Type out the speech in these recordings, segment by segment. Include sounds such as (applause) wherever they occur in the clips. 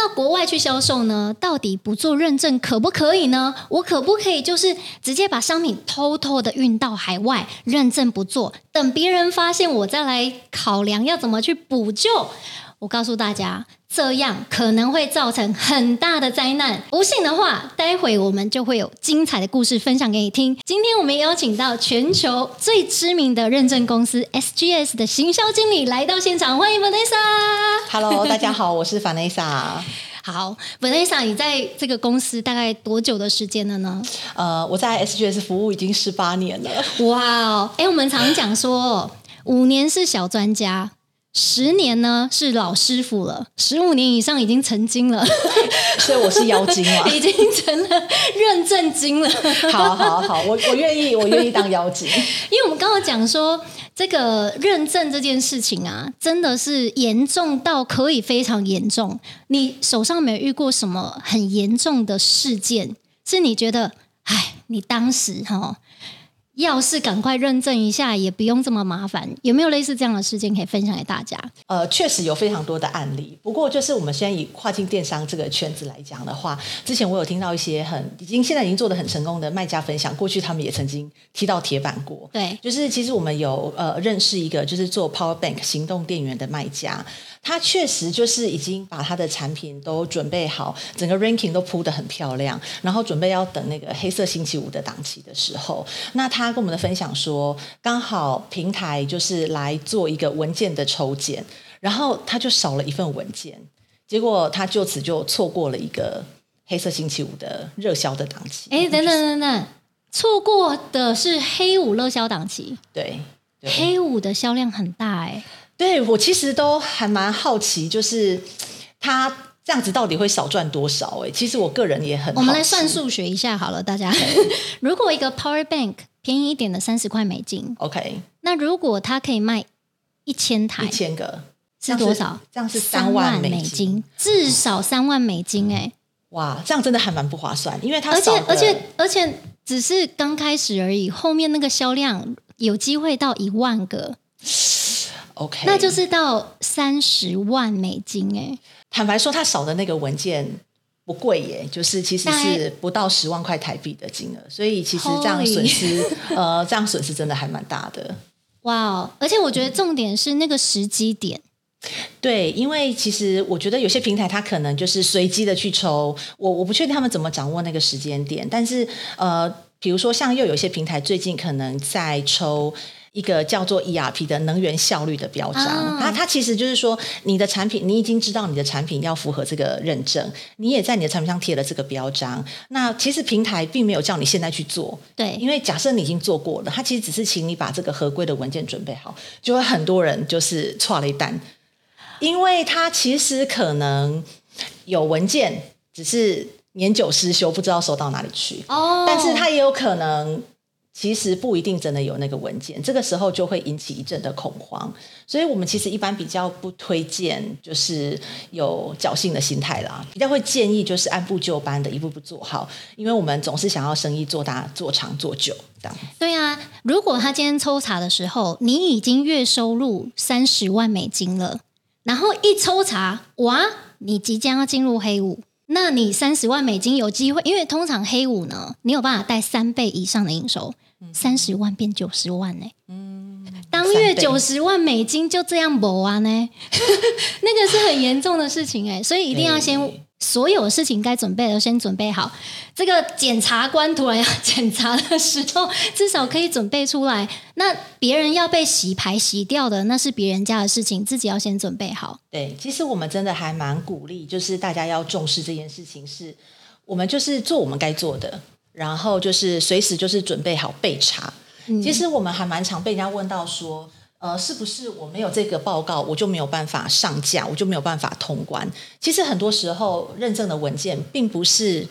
到国外去销售呢，到底不做认证可不可以呢？我可不可以就是直接把商品偷偷的运到海外，认证不做，等别人发现我再来考量要怎么去补救？我告诉大家，这样可能会造成很大的灾难。不信的话，待会我们就会有精彩的故事分享给你听。今天我们邀请到全球最知名的认证公司 SGS 的行销经理来到现场，欢迎 Vanessa。Hello，大家好，我是 Vanessa。(laughs) 好，Vanessa，你在这个公司大概多久的时间了呢？呃，我在 SGS 服务已经十八年了。哇哦，哎，我们常讲说，五年是小专家。十年呢是老师傅了，十五年以上已经成精了，(laughs) 所以我是妖精啊，(laughs) 已经成了认证精了。(laughs) 好好好，我我愿意，我愿意当妖精。因为我们刚刚讲说，这个认证这件事情啊，真的是严重到可以非常严重。你手上没有遇过什么很严重的事件？是你觉得，哎，你当时哈？要是赶快认证一下，也不用这么麻烦。有没有类似这样的事件可以分享给大家？呃，确实有非常多的案例。不过，就是我们现在以跨境电商这个圈子来讲的话，之前我有听到一些很已经现在已经做的很成功的卖家分享，过去他们也曾经踢到铁板过。对，就是其实我们有呃认识一个就是做 Power Bank 行动电源的卖家。他确实就是已经把他的产品都准备好，整个 ranking 都铺得很漂亮，然后准备要等那个黑色星期五的档期的时候，那他跟我们的分享说，刚好平台就是来做一个文件的抽检，然后他就少了一份文件，结果他就此就错过了一个黑色星期五的热销的档期。哎，等等等等，错过的是黑五热销档期，对，对，黑五的销量很大哎。对，我其实都还蛮好奇，就是他这样子到底会少赚多少？哎，其实我个人也很。我们来算数学一下好了，大家。(laughs) 如果一个 Power Bank 便宜一点的三十块美金，OK，那如果它可以卖一千台，一千个是多少？这样是三万美金，至少三万美金哎！哇，这样真的还蛮不划算，因为它而且而且而且只是刚开始而已，后面那个销量有机会到一万个。OK，那就是到三十万美金哎。坦白说，他少的那个文件不贵耶，就是其实是不到十万块台币的金额，所以其实这样损失 (laughs) 呃，这样损失真的还蛮大的。哇哦！而且我觉得重点是那个时机点。对，因为其实我觉得有些平台它可能就是随机的去抽，我我不确定他们怎么掌握那个时间点，但是呃，比如说像又有一些平台最近可能在抽。一个叫做 ERP 的能源效率的标章，它、啊、它其实就是说，你的产品你已经知道你的产品要符合这个认证，你也在你的产品上贴了这个标章。那其实平台并没有叫你现在去做，对，因为假设你已经做过了，它其实只是请你把这个合规的文件准备好，就会很多人就是错了一单，因为它其实可能有文件，只是年久失修，不知道收到哪里去，哦，但是它也有可能。其实不一定真的有那个文件，这个时候就会引起一阵的恐慌，所以我们其实一般比较不推荐，就是有侥幸的心态啦，比较会建议就是按部就班的一步步做好，因为我们总是想要生意做大、做长、做久这样。对啊，如果他今天抽查的时候，你已经月收入三十万美金了，然后一抽查，哇，你即将要进入黑五。那你三十万美金有机会，因为通常黑五呢，你有办法带三倍以上的营收，三十万变九十万呢、欸。嗯，当月九十万美金就这样没完呢，(laughs) 那个是很严重的事情哎、欸，所以一定要先。所有事情该准备的先准备好。这个检察官突然要检查的时候，至少可以准备出来。那别人要被洗牌洗掉的，那是别人家的事情，自己要先准备好。对，其实我们真的还蛮鼓励，就是大家要重视这件事情是，是我们就是做我们该做的，然后就是随时就是准备好备查。嗯。其实我们还蛮常被人家问到说。呃，是不是我没有这个报告，我就没有办法上架，我就没有办法通关？其实很多时候，认证的文件并不是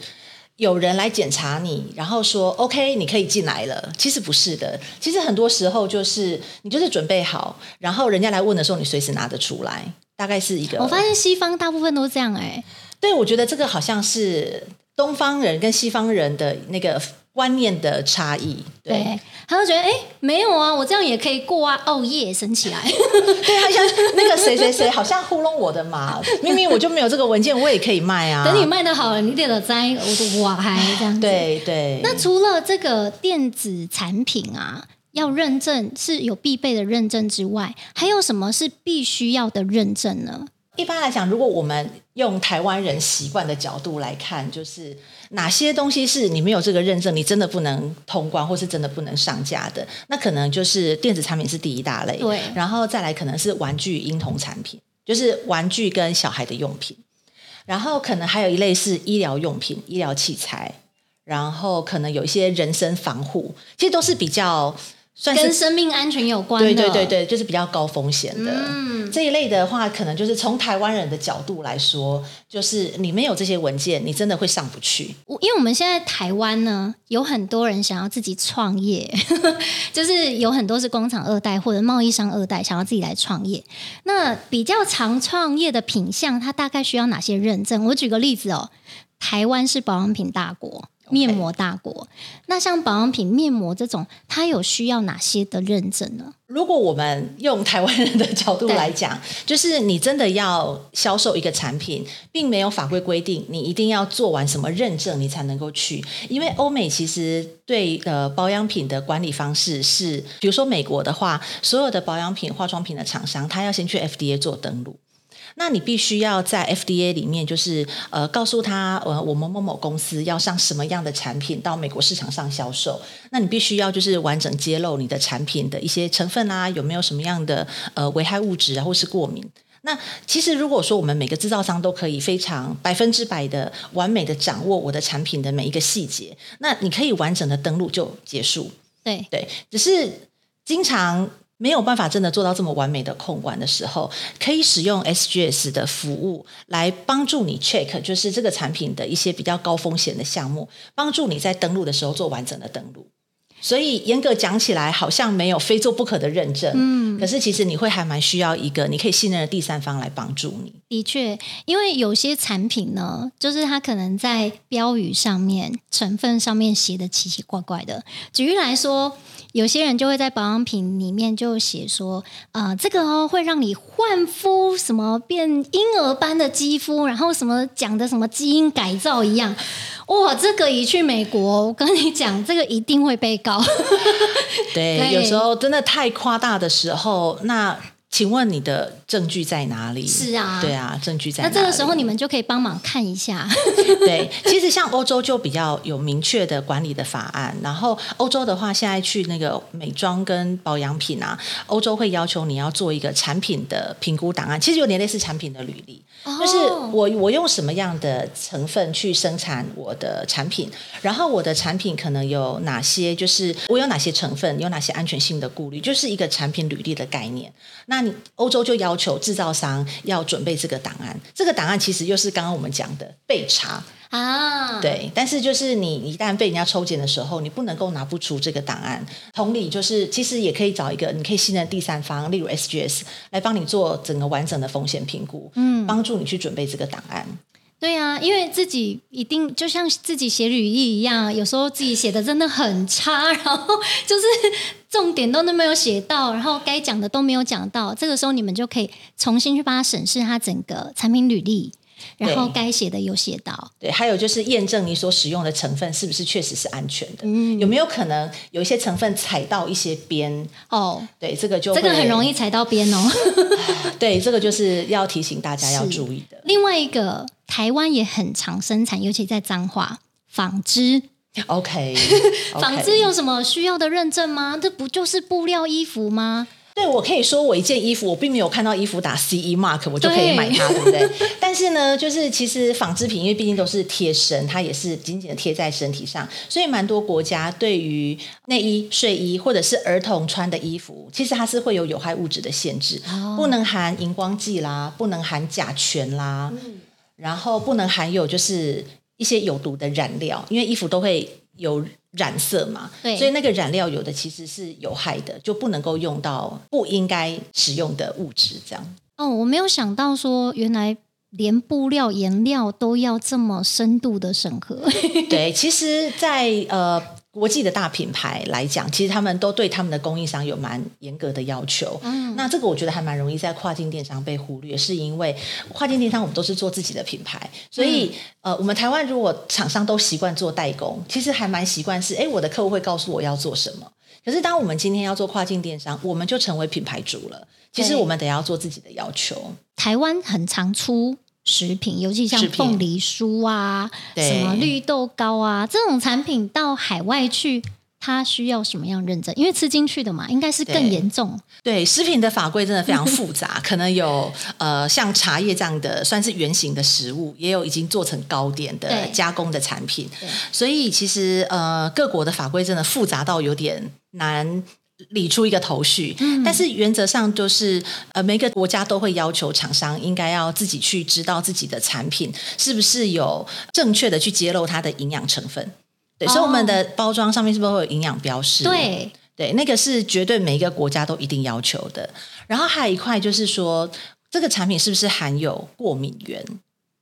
有人来检查你，然后说 OK，你可以进来了。其实不是的，其实很多时候就是你就是准备好，然后人家来问的时候，你随时拿得出来。大概是一个，我发现西方大部分都这样哎、欸。对，我觉得这个好像是东方人跟西方人的那个观念的差异，对，对他就觉得哎，没有啊，我这样也可以过啊，哦耶，升起来，(laughs) 对，他像那个谁谁谁好像糊弄我的嘛，(laughs) 明明我就没有这个文件，我也可以卖啊。等你卖的好了，你点了赞，我都哇嗨这样子。(laughs) 对对。那除了这个电子产品啊，要认证是有必备的认证之外，还有什么是必须要的认证呢？一般来讲，如果我们用台湾人习惯的角度来看，就是哪些东西是你没有这个认证，你真的不能通关，或是真的不能上架的，那可能就是电子产品是第一大类，对，然后再来可能是玩具、婴童产品，就是玩具跟小孩的用品，然后可能还有一类是医疗用品、医疗器材，然后可能有一些人身防护，其实都是比较。算是跟生命安全有关的，对对对对，就是比较高风险的、嗯、这一类的话，可能就是从台湾人的角度来说，就是你没有这些文件，你真的会上不去。因为我们现在台湾呢，有很多人想要自己创业，(laughs) 就是有很多是工厂二代或者贸易商二代，想要自己来创业。那比较常创业的品项，它大概需要哪些认证？我举个例子哦，台湾是保养品大国。面膜大国，那像保养品面膜这种，它有需要哪些的认证呢？如果我们用台湾人的角度来讲，就是你真的要销售一个产品，并没有法规规定你一定要做完什么认证，你才能够去。因为欧美其实对呃保养品的管理方式是，比如说美国的话，所有的保养品、化妆品的厂商，他要先去 FDA 做登录。那你必须要在 FDA 里面，就是呃，告诉他，呃，我们某某公司要上什么样的产品到美国市场上销售。那你必须要就是完整揭露你的产品的一些成分啊，有没有什么样的呃危害物质啊，或是过敏。那其实如果说我们每个制造商都可以非常百分之百的完美的掌握我的产品的每一个细节，那你可以完整的登录就结束。对对，只是经常。没有办法真的做到这么完美的控管的时候，可以使用 SGS 的服务来帮助你 check，就是这个产品的一些比较高风险的项目，帮助你在登录的时候做完整的登录。所以严格讲起来，好像没有非做不可的认证。嗯，可是其实你会还蛮需要一个你可以信任的第三方来帮助你。的确，因为有些产品呢，就是它可能在标语上面、成分上面写的奇奇怪怪的。举例来说，有些人就会在保养品里面就写说，呃，这个哦会让你焕肤，什么变婴儿般的肌肤，然后什么讲的什么基因改造一样。哇，这个一去美国，我跟你讲，这个一定会被告。(laughs) 对，对，有时候真的太夸大的时候，那。请问你的证据在哪里？是啊，对啊，证据在哪里？那这个时候你们就可以帮忙看一下。(laughs) 对，其实像欧洲就比较有明确的管理的法案。然后欧洲的话，现在去那个美妆跟保养品啊，欧洲会要求你要做一个产品的评估档案，其实有点类似产品的履历，哦、就是我我用什么样的成分去生产我的产品，然后我的产品可能有哪些，就是我有哪些成分，有哪些安全性的顾虑，就是一个产品履历的概念。那那你欧洲就要求制造商要准备这个档案，这个档案其实又是刚刚我们讲的备查啊，对。但是就是你一旦被人家抽检的时候，你不能够拿不出这个档案。同理，就是其实也可以找一个你可以信任第三方，例如 SGS 来帮你做整个完整的风险评估，嗯，帮助你去准备这个档案。对啊，因为自己一定就像自己写履历一样，有时候自己写的真的很差，(laughs) 然后就是重点都没有写到，然后该讲的都没有讲到。这个时候你们就可以重新去帮他审视他整个产品履历，然后该写的有写到。对，还有就是验证你所使用的成分是不是确实是安全的，嗯，有没有可能有一些成分踩到一些边？哦，对，这个就这个很容易踩到边哦。(laughs) 对，这个就是要提醒大家要注意的。另外一个。台湾也很常生产，尤其在彰化纺织。OK，(laughs) 纺织有什么需要的认证吗？这不就是布料衣服吗？对，我可以说我一件衣服，我并没有看到衣服打 CE mark，我就可以买它，对，对不对？(laughs) 但是呢，就是其实纺织品，因为毕竟都是贴身，它也是紧紧的贴在身体上，所以蛮多国家对于内衣、睡衣或者是儿童穿的衣服，其实它是会有有害物质的限制，哦、不能含荧光剂啦，不能含甲醛啦。嗯然后不能含有就是一些有毒的染料，因为衣服都会有染色嘛，对，所以那个染料有的其实是有害的，就不能够用到不应该使用的物质，这样。哦，我没有想到说原来连布料颜料都要这么深度的审核。对，其实在，在呃。国际的大品牌来讲，其实他们都对他们的供应商有蛮严格的要求。嗯，那这个我觉得还蛮容易在跨境电商被忽略，是因为跨境电商我们都是做自己的品牌，所以、嗯、呃，我们台湾如果厂商都习惯做代工，其实还蛮习惯是，哎，我的客户会告诉我要做什么。可是当我们今天要做跨境电商，我们就成为品牌主了。其实我们得要做自己的要求。台湾很常出食品，尤其像凤梨酥啊、什么绿豆糕啊这种产品，到海外去，它需要什么样认证？因为吃进去的嘛，应该是更严重。对，对，食品的法规真的非常复杂，(laughs) 可能有呃像茶叶这样的算是原型的食物，也有已经做成糕点的加工的产品。所以其实呃各国的法规真的复杂到有点难。理出一个头绪，嗯、但是原则上就是，呃，每个国家都会要求厂商应该要自己去知道自己的产品是不是有正确的去揭露它的营养成分。对，哦、所以我们的包装上面是不是会有营养标识？对，对，那个是绝对每一个国家都一定要求的。然后还有一块就是说，这个产品是不是含有过敏原？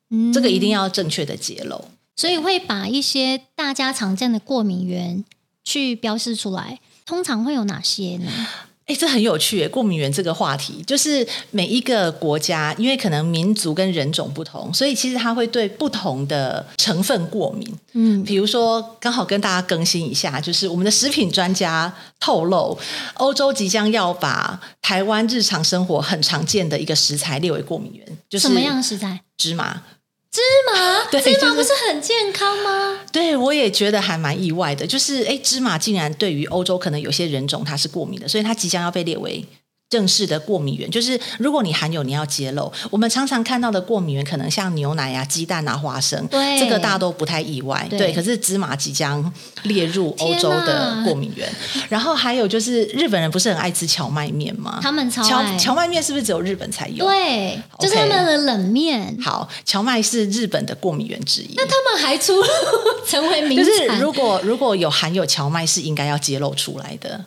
嗯，这个一定要正确的揭露。所以会把一些大家常见的过敏原去标示出来。通常会有哪些呢？哎，这很有趣，过敏源这个话题，就是每一个国家，因为可能民族跟人种不同，所以其实它会对不同的成分过敏。嗯，比如说，刚好跟大家更新一下，就是我们的食品专家透露，欧洲即将要把台湾日常生活很常见的一个食材列为过敏源，就是什么样的食材？芝麻。芝麻，(laughs) 对芝麻不是很健康吗？对，我也觉得还蛮意外的，就是哎，芝麻竟然对于欧洲可能有些人种它是过敏的，所以它即将要被列为。正式的过敏源就是，如果你含有，你要揭露。我们常常看到的过敏源，可能像牛奶啊、鸡蛋啊、花生，对，这个大家都不太意外。对，对，可是芝麻即将列入欧洲的过敏源。然后还有就是，日本人不是很爱吃荞麦面吗？他们超爱。蕎麦面是不是只有日本才有？对，就是他们的冷面。好，荞麦是日本的过敏源之一。那他们还出 (laughs) 成为名就是如果如果有含有荞麦，是应该要揭露出来的。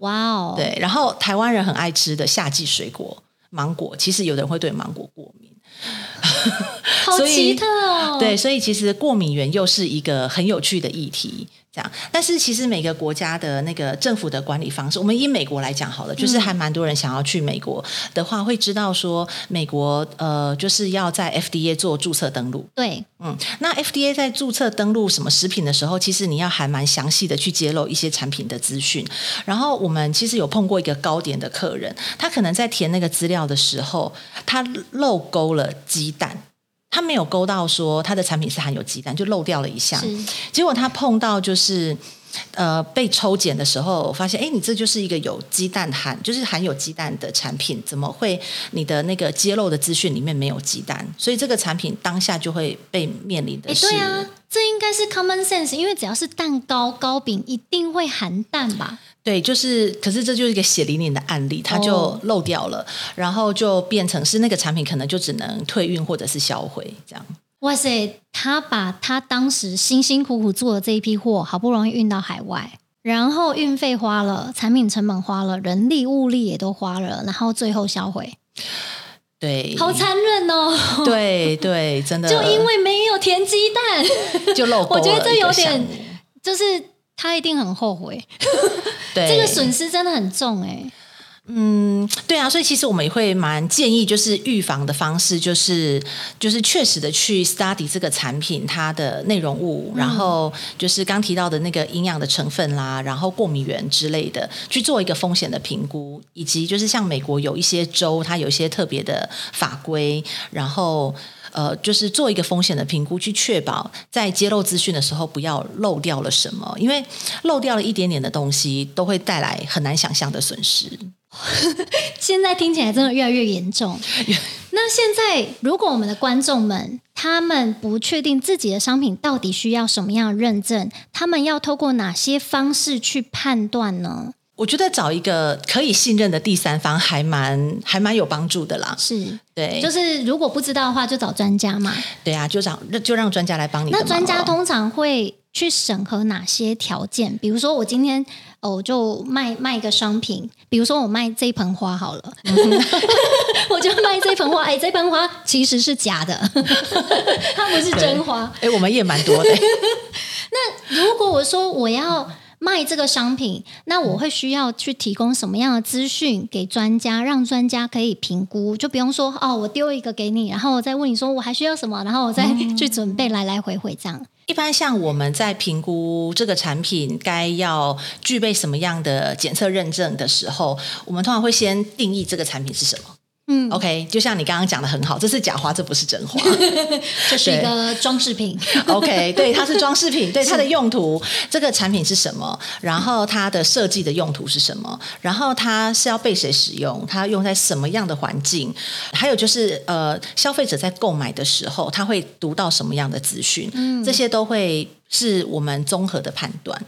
哇哦！对，然后台湾人很爱吃的夏季水果芒果，其实有人会对芒果过敏，好奇特哦。(laughs) 对，所以其实过敏源又是一个很有趣的议题。这样，但是其实每个国家的那个政府的管理方式，我们以美国来讲好了，就是还蛮多人想要去美国的话，会知道说美国呃就是要在 FDA 做注册登录。对，嗯，那 FDA 在注册登录什么食品的时候，其实你要还蛮详细的去揭露一些产品的资讯。然后我们其实有碰过一个糕点的客人，他可能在填那个资料的时候，他漏勾了鸡蛋。他没有勾到说他的产品是含有鸡蛋，就漏掉了一项。结果他碰到就是呃被抽检的时候，发现哎，你这就是一个有鸡蛋含，就是含有鸡蛋的产品，怎么会你的那个揭露的资讯里面没有鸡蛋？所以这个产品当下就会被面临的是。对啊，这应该是 common sense，因为只要是蛋糕、糕饼，一定会含蛋吧。对，就是，可是这就是一个血淋淋的案例，它就漏掉了，哦、然后就变成是那个产品可能就只能退运或者是销毁这样。哇塞，他把他当时辛辛苦苦做的这一批货，好不容易运到海外，然后运费花了，产品成本花了，人力物力也都花了，然后最后销毁。对，好残忍哦。对对，真的，就因为没有填鸡蛋，就漏。我觉得这有点，就是。他一定很后悔，(laughs) (laughs) 对，这个损失真的很重哎。嗯，对啊，所以其实我们也会蛮建议，就是预防的方式，就是就是确实的去 study 这个产品它的内容物，嗯、然后就是刚提到的那个营养的成分啦，然后过敏源之类的，去做一个风险的评估，以及就是像美国有一些州，它有一些特别的法规，然后。呃，就是做一个风险的评估，去确保在揭露资讯的时候不要漏掉了什么，因为漏掉了一点点的东西，都会带来很难想象的损失。(laughs) 现在听起来真的越来越严重。那现在，如果我们的观众们他们不确定自己的商品到底需要什么样的认证，他们要透过哪些方式去判断呢？我觉得找一个可以信任的第三方还蛮还蛮有帮助的啦。是，对，就是如果不知道的话，就找专家嘛。对啊，就找就让专家来帮你。那专家通常会去审核哪些条件？比如说，我今天哦，就卖卖一个商品，比如说我卖这盆花好了，(laughs) 我就卖这盆花。哎，这盆花其实是假的，(laughs) 它不是真花。哎，我们也蛮多的。(laughs) 那如果我说我要。卖这个商品，那我会需要去提供什么样的资讯给专家，让专家可以评估，就不用说哦，我丢一个给你，然后我再问你说我还需要什么，然后我再去准备来来回回这样。一般像我们在评估这个产品该要具备什么样的检测认证的时候，我们通常会先定义这个产品是什么。嗯，OK，就像你刚刚讲的很好，这是假花，这不是真花，(laughs) 这是一个装饰品。(laughs) OK，对，它是装饰品，(laughs) 对它的用途，这个产品是什么？然后它的设计的用途是什么？然后它是要被谁使用？它用在什么样的环境？还有就是呃，消费者在购买的时候，他会读到什么样的资讯？嗯，这些都会是我们综合的判断。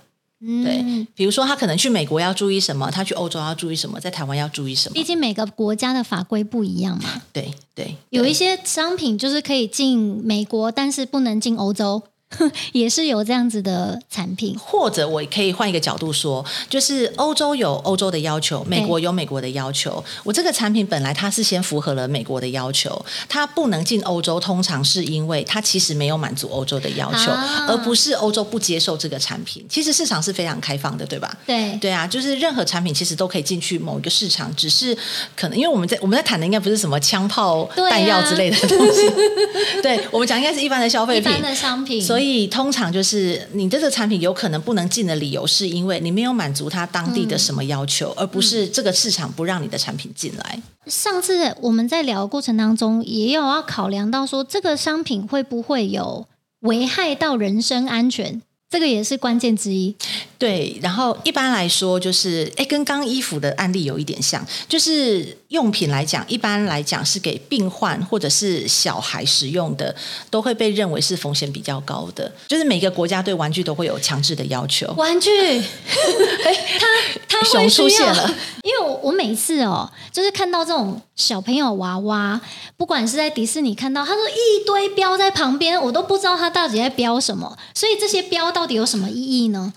对，比如说他可能去美国要注意什么，他去欧洲要注意什么，在台湾要注意什么？毕竟每个国家的法规不一样嘛。对对，对，有一些商品就是可以进美国，但是不能进欧洲。(laughs) 也是有这样子的产品，或者我可以换一个角度说，就是欧洲有欧洲的要求，美国有美国的要求。我这个产品本来它是先符合了美国的要求，它不能进欧洲，通常是因为它其实没有满足欧洲的要求，啊、而不是欧洲不接受这个产品。其实市场是非常开放的，对吧？对对啊，就是任何产品其实都可以进去某一个市场，只是可能因为我们在我们在谈的应该不是什么枪炮弹药之类的东西，(laughs) 对，我们讲应该是一般的消费品，一般的商品，所以。所以通常就是你这个产品有可能不能进的理由，是因为你没有满足他当地的什么要求，而不是这个市场不让你的产品进来。上次我们在聊的过程当中，也有要考量到说，这个商品会不会有危害到人身安全。这个也是关键之一，对。然后一般来说，就是哎，跟刚衣服的案例有一点像，就是用品来讲，一般来讲是给病患或者是小孩使用的，都会被认为是风险比较高的。就是每个国家对玩具都会有强制的要求。(laughs) 玩具，(laughs) (laughs) 哎，他他熊出现了，因为我我每次哦，就是看到这种小朋友娃娃，不管是在迪士尼看到，他说一堆标在旁边，我都不知道他到底在标什么，所以这些标到。底有什么意义呢？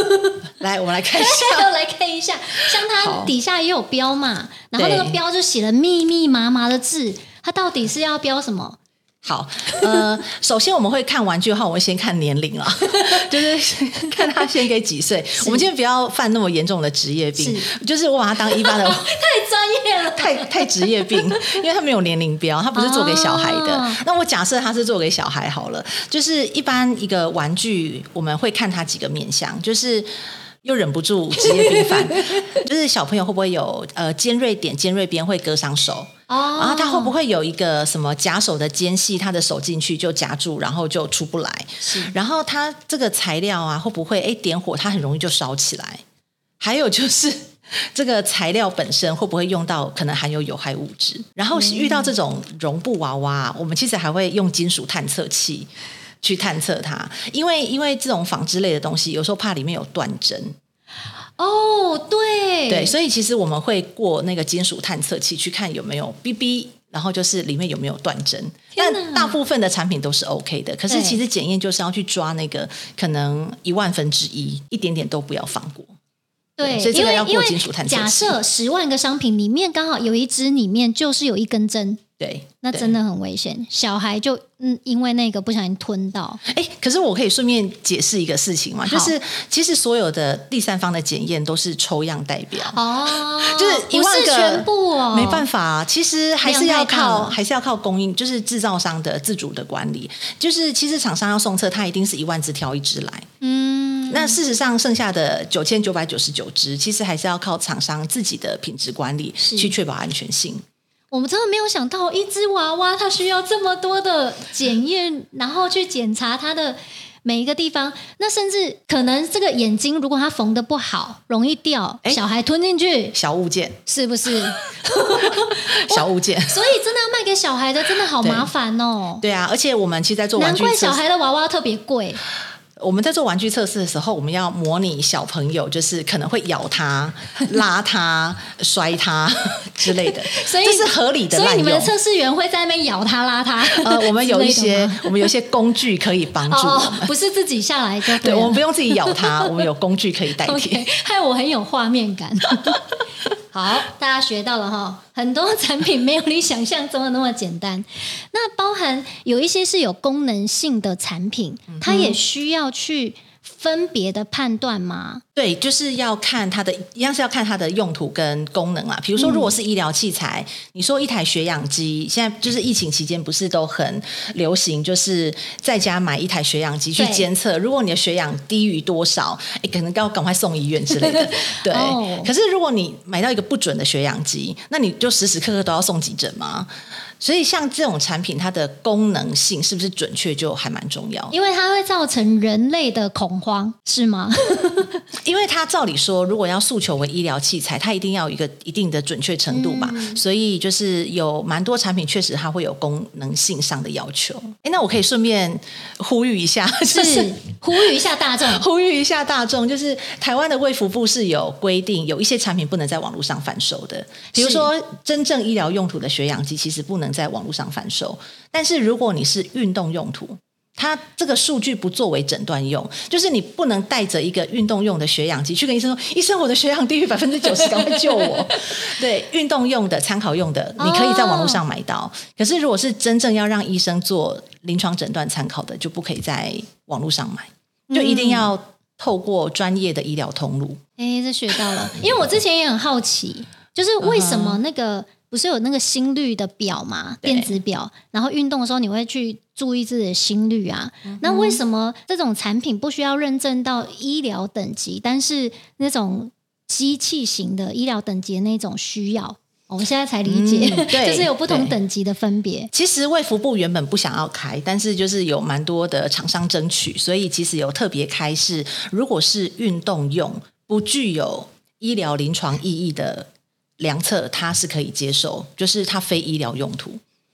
(laughs) 来，我们来看一下，(laughs) 来看一下，像它底下也有标嘛，然后那个标就写了密密麻麻的字，它到底是要标什么？好，呃，(laughs) 首先我们会看玩具的话，我们先看年龄啊，(laughs) 就是 (laughs) 看他先给几岁。我们今天不要犯那么严重的职业病，是就是我把它当一般的，太专业了，太太职业病，因为它没有年龄标，它不是做给小孩的。哦、那我假设它是做给小孩好了，就是一般一个玩具，我们会看它几个面向，就是。又忍不住职业病犯，(laughs) 就是小朋友会不会有呃尖锐点、尖锐边会割伤手？哦，然后他会不会有一个什么夹手的间隙，他的手进去就夹住，然后就出不来？是，然后他这个材料啊，会不会哎点火，它很容易就烧起来？还有就是 (laughs) 这个材料本身会不会用到可能含有有害物质？然后遇到这种绒布娃娃，我们其实还会用金属探测器。去探测它，因为因为这种纺织类的东西，有时候怕里面有断针。哦，对对，所以其实我们会过那个金属探测器去看有没有 BB，然后就是里面有没有断针。但大部分的产品都是 OK 的，可是其实检验就是要去抓那个可能一万分之一，一点点都不要放过。对，所以这个要过金属探测器。假设十万个商品里面刚好有一只里面就是有一根针。对，那真的很危险。小孩就嗯，因为那个不小心吞到。哎，可是我可以顺便解释一个事情嘛，就是其实所有的第三方的检验都是抽样代表哦，就是一万个，是全部哦，没办法，其实还是要靠还是要靠供应，就是制造商的自主的管理。就是其实厂商要送测，他一定是一万只挑一只来。嗯，那事实上剩下的九千九百九十九只，其实还是要靠厂商自己的品质管理去确保安全性。我们真的没有想到，一只娃娃它需要这么多的检验，然后去检查它的每一个地方。那甚至可能这个眼睛，如果它缝的不好，容易掉，小孩吞进去，小物件是不是？(laughs) 小物件。所以真的要卖给小孩的，真的好麻烦哦。对，对啊，而且我们其实在做玩具，难怪小孩的娃娃特别贵。我们在做玩具测试的时候，我们要模拟小朋友就是可能会咬它、拉它、摔它之类的，(laughs) 所以这是合理的。所以你们的测试员会在那边咬它、拉它。呃，我们有一些，我们有一些工具可以帮助我们，哦，不是自己下来就对。对，我们不用自己咬它，(laughs) 我们有工具可以代替。Okay, 害我很有画面感。(laughs) 好，大家学到了哈，很多产品没有你想象中的那么简单。那包含有一些是有功能性的产品，它也需要去分别的判断吗？对，就是要看它的，一样是要看它的用途跟功能啦。比如说，如果是医疗器材，嗯、你说一台血氧机，现在就是疫情期间不是都很流行，就是在家买一台血氧机去监测。如果你的血氧低于多少，诶可能要赶快送医院之类的。(laughs) 对。哦、可是如果你买到一个不准的血氧机，那你就时时刻刻都要送急诊吗？所以，像这种产品，它的功能性是不是准确，就还蛮重要。因为它会造成人类的恐慌，是吗？(laughs) 因为它照理说，如果要诉求为医疗器材，它一定要有一个一定的准确程度嘛。嗯、所以，就是有蛮多产品确实它会有功能性上的要求。哎，那我可以顺便呼吁一下，(laughs) 就是，是呼吁一下大众，(laughs) 呼吁一下大众，就是台湾的卫福部是有规定，有一些产品不能在网络上贩售的，比如说真正医疗用途的血氧机，其实不能。在网络上贩售，但是如果你是运动用途，它这个数据不作为诊断用，就是你不能带着一个运动用的血氧机去跟医生说：“医生，我的血氧低于百分之九十，赶快救我。(laughs) ”对，运动用的、参考用的，你可以在网络上买到。哦、可是如果是真正要让医生做临床诊断参考的，就不可以在网络上买，就一定要透过专业的医疗通路。哎、嗯，这学到了，因为我之前也很好奇，就是为什么那个。不是有那个心率的表吗？电子表，然后运动的时候你会去注意自己的心率啊。嗯、那为什么这种产品不需要认证到医疗等级，但是那种机器型的医疗等级的那种需要？我们现在才理解，嗯、(laughs) 就是有不同等级的分别。其实卫福部原本不想要开，但是就是有蛮多的厂商争取，所以其实有特别开是，如果是运动用，不具有医疗临床意义的。量测它是可以接受，就是它非医疗用途，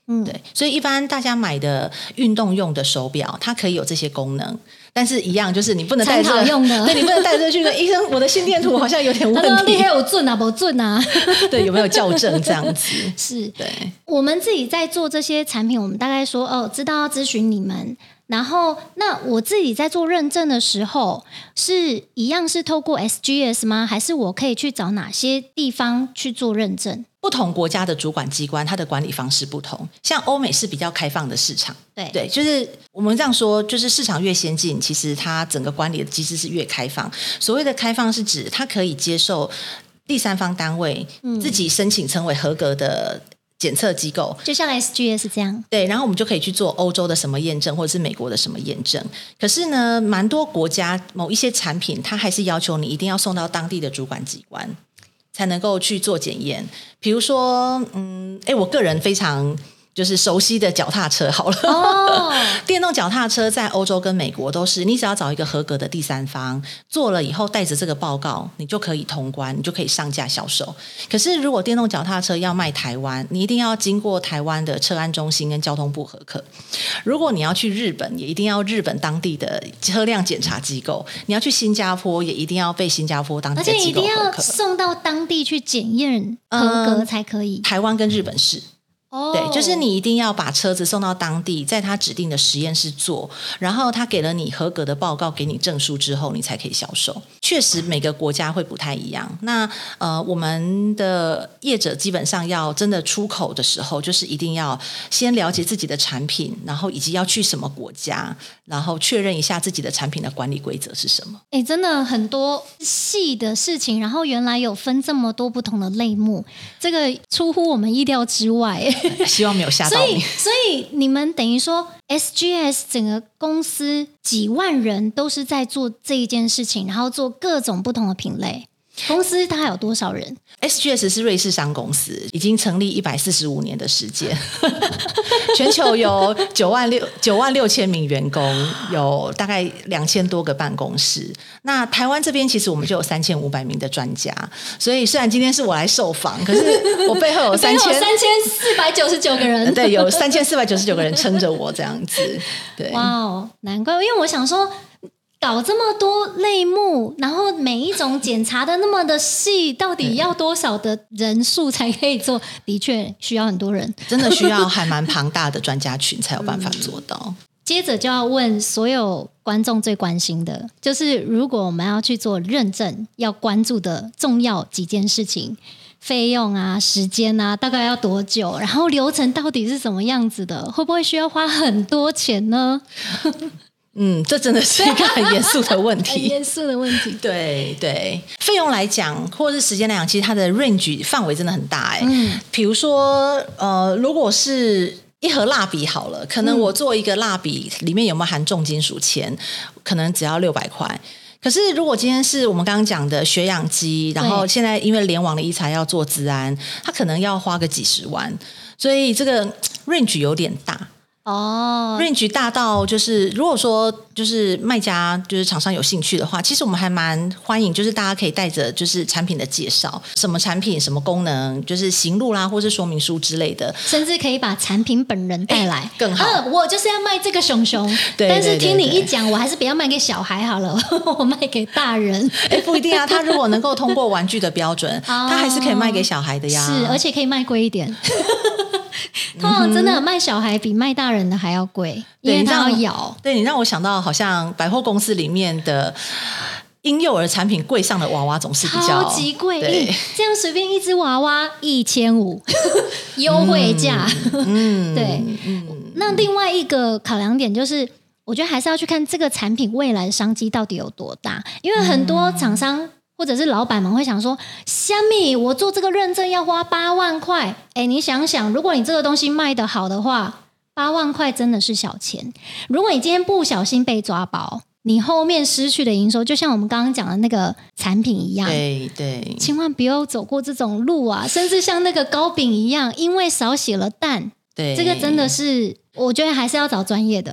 嗯，对，所以一般大家买的运动用的手表，它可以有这些功能，但是一样就是你不能带着用的，(laughs) 对，你不能带着去跟医生，我的心电图好像有点问题，你还有准啊不准啊？(laughs) 对，有没有校正这样子？(laughs) 是对，我们自己在做这些产品，我们大概说哦，知道要咨询你们。然后，那我自己在做认证的时候，是一样是透过 SGS 吗？还是我可以去找哪些地方去做认证？不同国家的主管机关，它的管理方式不同。像欧美是比较开放的市场，对对，就是我们这样说，就是市场越先进，其实它整个管理的机制是越开放。所谓的开放，是指它可以接受第三方单位自己申请成为合格的。检测机构就像 SGS 这样，对，然后我们就可以去做欧洲的什么验证，或者是美国的什么验证。可是呢，蛮多国家某一些产品，它还是要求你一定要送到当地的主管机关，才能够去做检验。比如说，嗯，哎，我个人非常。就是熟悉的脚踏车好了，oh. (laughs) 电动脚踏车在欧洲跟美国都是，你只要找一个合格的第三方做了以后，带着这个报告，你就可以通关，你就可以上架销售。可是如果电动脚踏车要卖台湾，你一定要经过台湾的车安中心跟交通部核可。如果你要去日本，也一定要日本当地的车辆检查机构。你要去新加坡，也一定要被新加坡当地的机构核可。而且一定要送到当地去检验合格才可以。嗯，台湾跟日本是。对，就是你一定要把车子送到当地，在他指定的实验室做，然后他给了你合格的报告，给你证书之后，你才可以销售。确实，每个国家会不太一样。那呃，我们的业者基本上要真的出口的时候，就是一定要先了解自己的产品，然后以及要去什么国家，然后确认一下自己的产品的管理规则是什么。哎，真的很多细的事情，然后原来有分这么多不同的类目，这个出乎我们意料之外。(laughs) 希望没有吓到你。所以，所以你们等于说，SGS 整个公司几万人都是在做这一件事情，然后做各种不同的品类。公司大概有多少人？SGS 是瑞士商公司，已经成立一百四十五年的时间，(laughs) 全球有九万六九万六千名员工，有大概两千多个办公室。那台湾这边其实我们就有三千五百名的专家，所以虽然今天是我来受访，可是我背后有 (laughs) 三千三千四百九十九个人，(laughs) 对，有三千四百九十九个人撑着我这样子。对，哇哦，难怪，因为我想说。搞这么多类目，然后每一种检查的那么的细，到底要多少的人数才可以做？的确需要很多人，真的需要还蛮庞大的专家群才有办法做到。嗯。(laughs) 接着就要问所有观众最关心的，就是如果我们要去做认证，要关注的重要几件事情：费用啊、时间啊，大概要多久？然后流程到底是什么样子的？会不会需要花很多钱呢？(laughs) (laughs) 嗯，这真的是一个很严肃的问题，(laughs) 严肃的问题。(laughs) 对对，费用来讲，或者是时间来讲，其实它的 range 范围真的很大哎。嗯，比如说，呃，如果是一盒蜡笔好了，可能我做一个蜡笔，里面有没有含重金属铅？可能只要六百块。可是，如果今天是我们刚刚讲的血氧机，然后现在因为联网的医材要做治安，它可能要花个几十万，所以这个 range 有点大。哦，range 大到就是，如果说就是卖家就是厂商有兴趣的话，其实我们还蛮欢迎，就是大家可以带着就是产品的介绍，什么产品、什么功能，就是行路啦，或是说明书之类的，甚至可以把产品本人带来更好。啊，我就是要卖这个熊熊，对，但是听你一讲，我还是不要卖给小孩好了，(laughs) 我卖给大人。哎，不一定啊，他如果能够通过玩具的标准，(laughs) 他还是可以卖给小孩的呀。是，而且可以卖贵一点。(laughs) (laughs) 通常真的卖小孩比卖大人的还要贵，因为它要咬。对，你让我想到，好像百货公司里面的婴幼儿产品柜上的娃娃总是比较超级贵。对，这样随便一只娃娃一千五，(laughs) 优惠价。嗯，(laughs) 对。那另外一个考量点就是，我觉得还是要去看这个产品未来的商机到底有多大，因为很多厂商。或者是老板们会想说：“虾米，我做这个认证要花八万块。”哎，你想想，如果你这个东西卖得好的话，八万块真的是小钱。如果你今天不小心被抓包，你后面失去的营收，就像我们刚刚讲的那个产品一样。对对，千万不要走过这种路啊！甚至像那个糕饼一样，因为少写了蛋。对，这个真的是，我觉得还是要找专业的。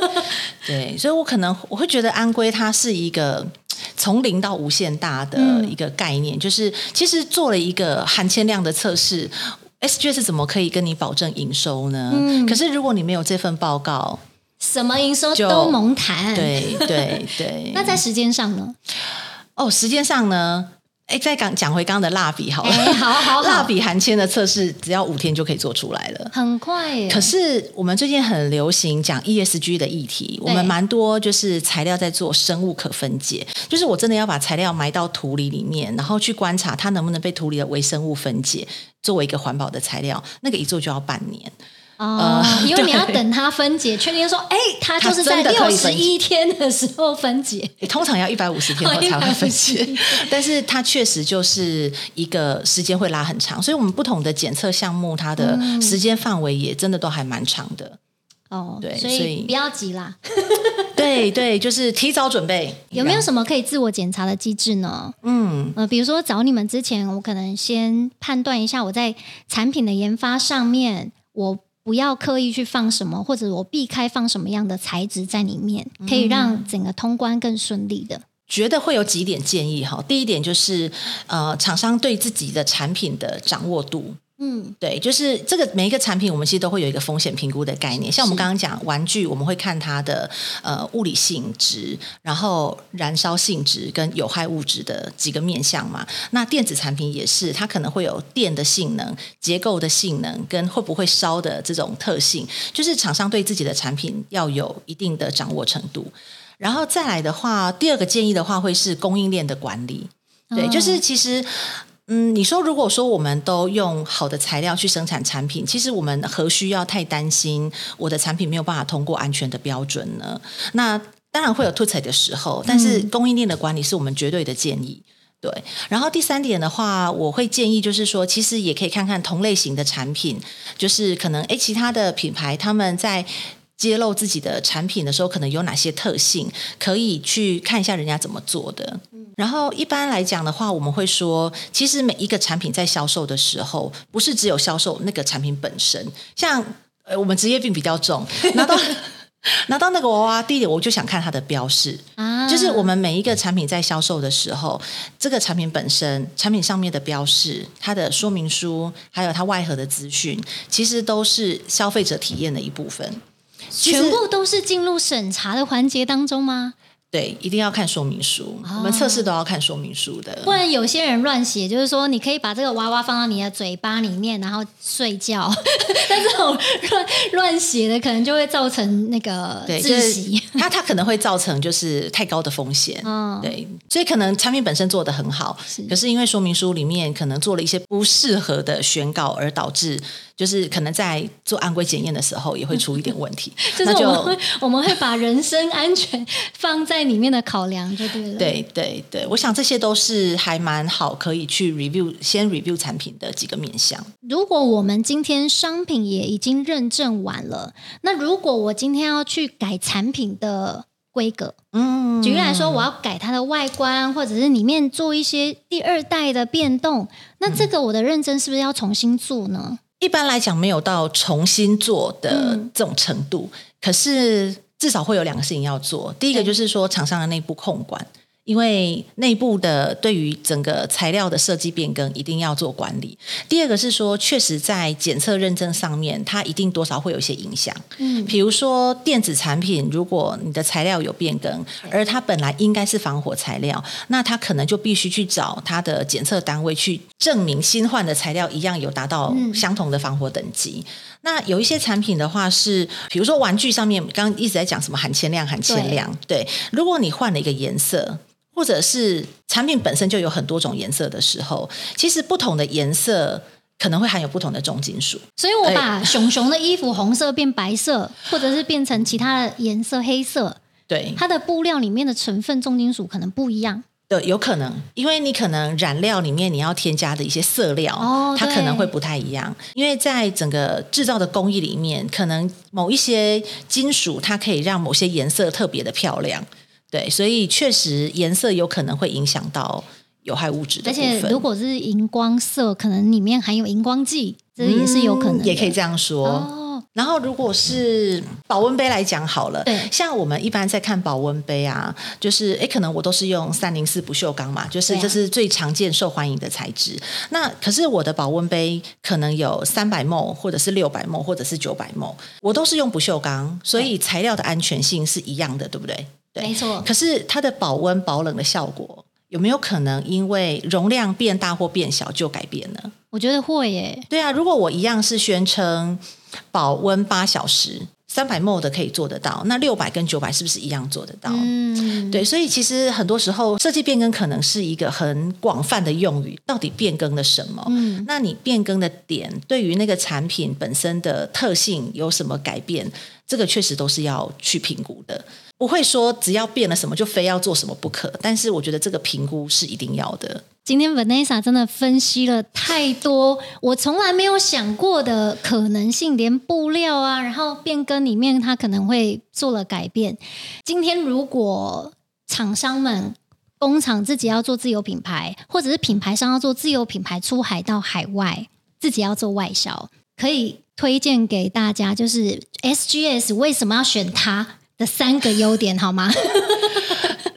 (laughs) 对，所以我可能我会觉得安规它是一个。从零到无限大的一个概念，嗯、就是其实做了一个含铅量的测试，SGS 怎么可以跟你保证营收呢？嗯、可是如果你没有这份报告，什么营收都蒙谈。对对 (laughs) 对。那在时间上呢？哦，时间上呢？哎，再讲讲回刚刚的蜡笔好了。哎，好好好，蜡笔含铅的测试只要五天就可以做出来了，很快耶。可是我们最近很流行讲 ESG 的议题，我们蛮多就是材料在做生物可分解，就是我真的要把材料埋到土里里面，然后去观察它能不能被土里的微生物分解，作为一个环保的材料，那个一做就要半年。哦，因为你要等它分解，确定说，哎，它就是在六十一天的时候分解。通常要一百五十天后 (laughs) 才会分解，但是它确实就是一个时间会拉很长，所以我们不同的检测项目，它的时间范围也真的都还蛮长的。哦，对，所以不要急啦。(laughs) 对对，就是提早准备。(laughs) 有没有什么可以自我检查的机制呢？嗯，呃，比如说找你们之前，我可能先判断一下我在产品的研发上面，我。不要刻意去放什么，或者我避开放什么样的材质在里面，可以让整个通关更顺利的。觉得会有几点建议哈。第一点就是，呃，厂商对自己的产品的掌握度。嗯，对，就是这个每一个产品，我们其实都会有一个风险评估的概念。像我们刚刚讲玩具，我们会看它的呃物理性质，然后燃烧性质跟有害物质的几个面向嘛。那电子产品也是，它可能会有电的性能、结构的性能跟会不会烧的这种特性，就是厂商对自己的产品要有一定的掌握程度。然后再来的话，第二个建议的话，会是供应链的管理。对，就是其实。嗯，你说如果说我们都用好的材料去生产产品，其实我们何需要太担心我的产品没有办法通过安全的标准呢？那当然会有突踩的时候，但是供应链的管理是我们绝对的建议。对，然后第三点的话，我会建议就是说，其实也可以看看同类型的产品，就是可能诶，其他的品牌他们在。揭露自己的产品的时候，可能有哪些特性，可以去看一下人家怎么做的。然后一般来讲的话，我们会说，其实每一个产品在销售的时候，不是只有销售那个产品本身。像呃，我们职业病比较重，拿到拿到那个娃娃，第一点我就想看它的标示啊，就是我们每一个产品在销售的时候，这个产品本身、产品上面的标示、它的说明书，还有它外盒的资讯，其实都是消费者体验的一部分。全部都是进入审查的环节当中吗？对，一定要看说明书。哦、我们测试都要看说明书的，不然有些人乱写，就是说你可以把这个娃娃放到你的嘴巴里面，然后睡觉。(laughs) 但这种乱乱写的，可能就会造成那个窒息。它它可能会造成就是太高的风险。(laughs) 嗯、哦，对，所以可能产品本身做得很好，是可是因为说明书里面可能做了一些不适合的宣告，而导致。就是可能在做安规检验的时候也会出一点问题，(laughs) 就是我们会我们会把人身安全 (laughs) 放在里面的考量，就对了。对对对，我想这些都是还蛮好可以去 review 先 review 产品的几个面向。如果我们今天商品也已经认证完了，那如果我今天要去改产品的规格，嗯，举例来说，我要改它的外观，或者是里面做一些第二代的变动，那这个我的认证是不是要重新做呢？一般来讲，没有到重新做的这种程度，嗯、可是至少会有两个事情要做。第一个就是说，厂商的内部控管。因为内部的对于整个材料的设计变更一定要做管理。第二个是说，确实在检测认证上面，它一定多少会有一些影响。嗯，比如说电子产品，如果你的材料有变更，而它本来应该是防火材料，那它可能就必须去找它的检测单位去证明新换的材料一样有达到相同的防火等级。嗯、那有一些产品的话是，比如说玩具上面，刚刚一直在讲什么含铅量、含铅量。对，对，如果你换了一个颜色。或者是产品本身就有很多种颜色的时候，其实不同的颜色可能会含有不同的重金属。所以我把熊熊的衣服红色变白色，或者是变成其他的颜色黑色，对，它的布料里面的成分重金属可能不一样。对，有可能，因为你可能染料里面你要添加的一些色料，哦，它可能会不太一样。因为在整个制造的工艺里面，可能某一些金属它可以让某些颜色特别的漂亮。对，所以确实颜色有可能会影响到有害物质的部分。而且如果是荧光色，可能里面含有荧光剂，这也是有可能、嗯。也可以这样说。哦、然后如果是保温杯来讲好了，对，像我们一般在看保温杯啊，就是诶，可能我都是用三零四不锈钢嘛，就是这是最常见、受欢迎的材质。啊、那可是我的保温杯可能有三百 ml，或者是六百 ml，或者是九百 ml，我都是用不锈钢，所以材料的安全性是一样的，对不对？对没错，可是它的保温保冷的效果有没有可能因为容量变大或变小就改变呢？我觉得会耶。对啊，如果我一样是宣称保温八小时，三百 m o 的可以做得到，那六百跟九百是不是一样做得到？嗯，对，所以其实很多时候设计变更可能是一个很广泛的用语，到底变更了什么？嗯，那你变更的点对于那个产品本身的特性有什么改变？这个确实都是要去评估的。不会说只要变了什么就非要做什么不可，但是我觉得这个评估是一定要的。今天 Vanessa 真的分析了太多我从来没有想过的可能性，连布料啊，然后变更里面它可能会做了改变。今天如果厂商们工厂自己要做自有品牌，或者是品牌商要做自有品牌出海到海外，自己要做外销，可以推荐给大家，就是 SGS 为什么要选它？的三个优点好吗？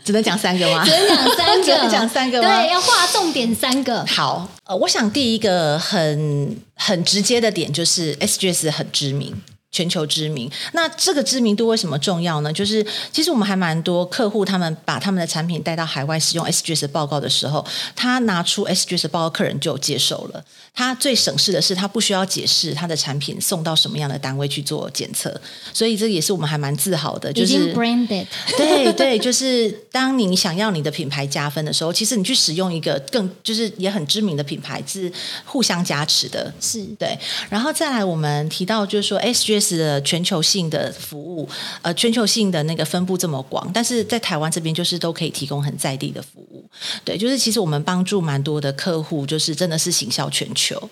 只能讲三个吗？只能讲三个，只能讲三个吗？对，要划重点三个。好，呃，我想第一个很很直接的点就是 SGS 很知名。全球知名，那这个知名度为什么重要呢？就是其实我们还蛮多客户，他们把他们的产品带到海外使用 SGS 报告的时候，他拿出 SGS 报告，客人就接受了。他最省事的是，他不需要解释他的产品送到什么样的单位去做检测，所以这也是我们还蛮自豪的。就是 branded，对对，就是当你想要你的品牌加分的时候，其实你去使用一个更就是也很知名的品牌是互相加持的，是对。然后再来，我们提到就是说 SGS。的全球性的服务，呃，全球性的那个分布这么广，但是在台湾这边就是都可以提供很在地的服务。对，就是其实我们帮助蛮多的客户，就是真的是行销全球。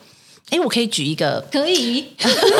哎，我可以举一个，可以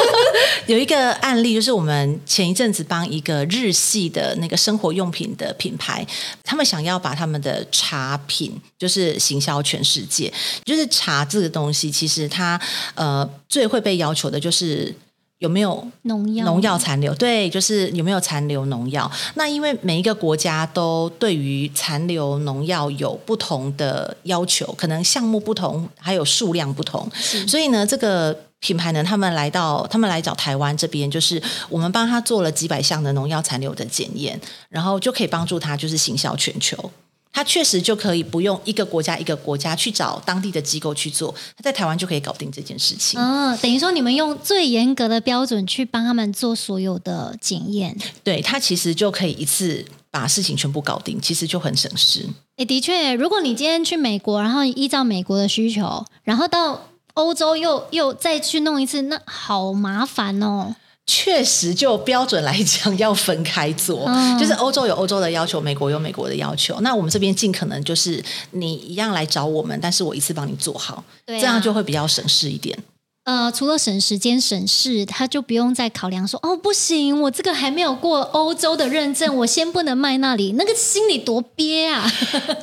(laughs) 有一个案例，就是我们前一阵子帮一个日系的那个生活用品的品牌，他们想要把他们的茶品就是行销全世界。就是茶这个东西，其实它呃最会被要求的就是。有没有农药农药残留？对，就是有没有残留农药？那因为每一个国家都对于残留农药有不同的要求，可能项目不同，还有数量不同，是所以呢，这个品牌呢，他们来到，他们来找台湾这边，就是我们帮他做了几百项的农药残留的检验，然后就可以帮助他就是行销全球。他确实就可以不用一个国家一个国家去找当地的机构去做，他在台湾就可以搞定这件事情。哦，等于说你们用最严格的标准去帮他们做所有的检验，对，他其实就可以一次把事情全部搞定，其实就很省事。诶，的确，如果你今天去美国，然后依照美国的需求，然后到欧洲又又再去弄一次，那好麻烦哦。确实，就标准来讲，要分开做。嗯、就是欧洲有欧洲的要求，美国有美国的要求。那我们这边尽可能就是你一样来找我们，但是我一次帮你做好，对啊、这样就会比较省事一点。呃，除了省时间省事，他就不用再考量说哦，不行，我这个还没有过欧洲的认证，我先不能卖那里，那个心里多憋啊！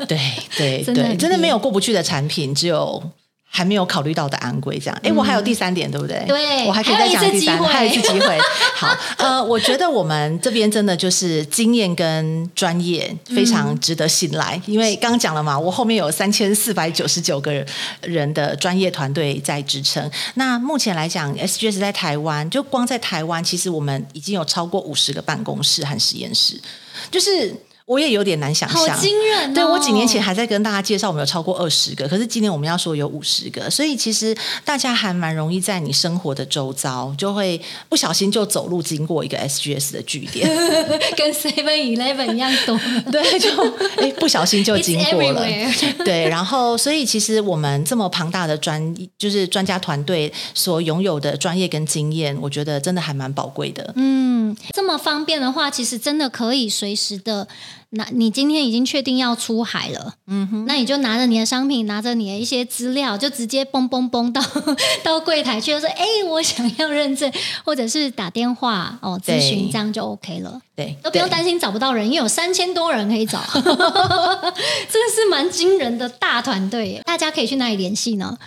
对对 (laughs) 对，真的没有过不去的产品，只有。还没有考虑到的安规这样，哎，我还有第三点，对不对？对，我还可以再讲第三，还有一次机会。好，呃，我觉得我们这边真的就是经验跟专业非常值得信赖，因为刚刚讲了嘛，我后面有三千四百九十九个人的专业团队在支撑。那目前来讲，SGS 在台湾，就光在台湾，其实我们已经有超过五十个办公室和实验室，就是。我也有点难想象，好惊人哦！对，我几年前还在跟大家介绍，我们有超过二十个，可是今年我们要说有五十个，所以其实大家还蛮容易在你生活的周遭，就会不小心就走路经过一个 SGS 的据点，(laughs) 跟 Seven Eleven 一样多。(laughs) 对，就哎不小心就经过了。(laughs) 对，然后所以其实我们这么庞大的专就是专家团队所拥有的专业跟经验，我觉得真的还蛮宝贵的。嗯，这么方便的话，其实真的可以随时的。那你今天已经确定要出海了，嗯哼，那你就拿着你的商品，拿着你的一些资料，就直接嘣嘣嘣到 (laughs) 到柜台去，就说：“哎，我想要认证，或者是打电话哦咨询，这样就 OK 了。”对，都不用担心找不到人，因为有三千多人可以找，(laughs) 这个是蛮惊人的大团队耶。大家可以去哪里联系呢？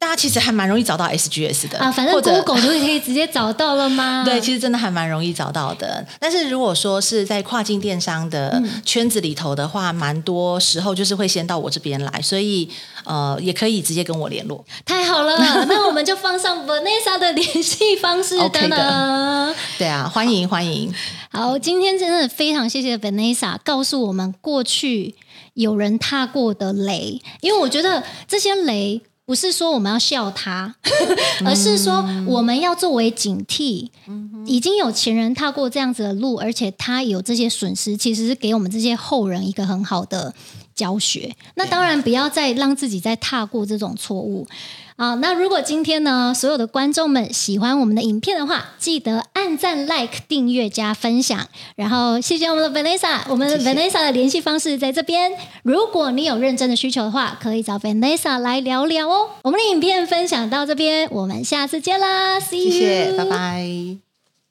大家其实还蛮容易找到 SGS 的啊，反正 Google 就可以直接找到了吗？(laughs) 对，其实真的还蛮容易找到的。但是如果说是在跨境电商的圈子里头的话，蛮、嗯、多时候就是会先到我这边来，所以呃，也可以直接跟我联络。太好了，那我们就放上 Vanessa 的联系方式等等。(laughs) Okay、对啊，欢迎欢迎。好，今天真的非常谢谢 Vanessa 告诉我们过去有人踏过的雷，因为我觉得这些雷。不是说我们要笑他，而是说我们要作为警惕。已经有前人踏过这样子的路，而且他有这些损失，其实是给我们这些后人一个很好的教学。那当然不要再让自己再踏过这种错误。好，那如果今天呢，所有的观众们喜欢我们的影片的话，记得按赞、like、订阅、加分享。然后谢谢我们的 Vanessa，我们 Vanessa 的联系方式在这边。如果你有认真的需求的话，可以找 Vanessa 来聊聊哦。我们的影片分享到这边，我们下次见啦，See you，谢谢，拜拜。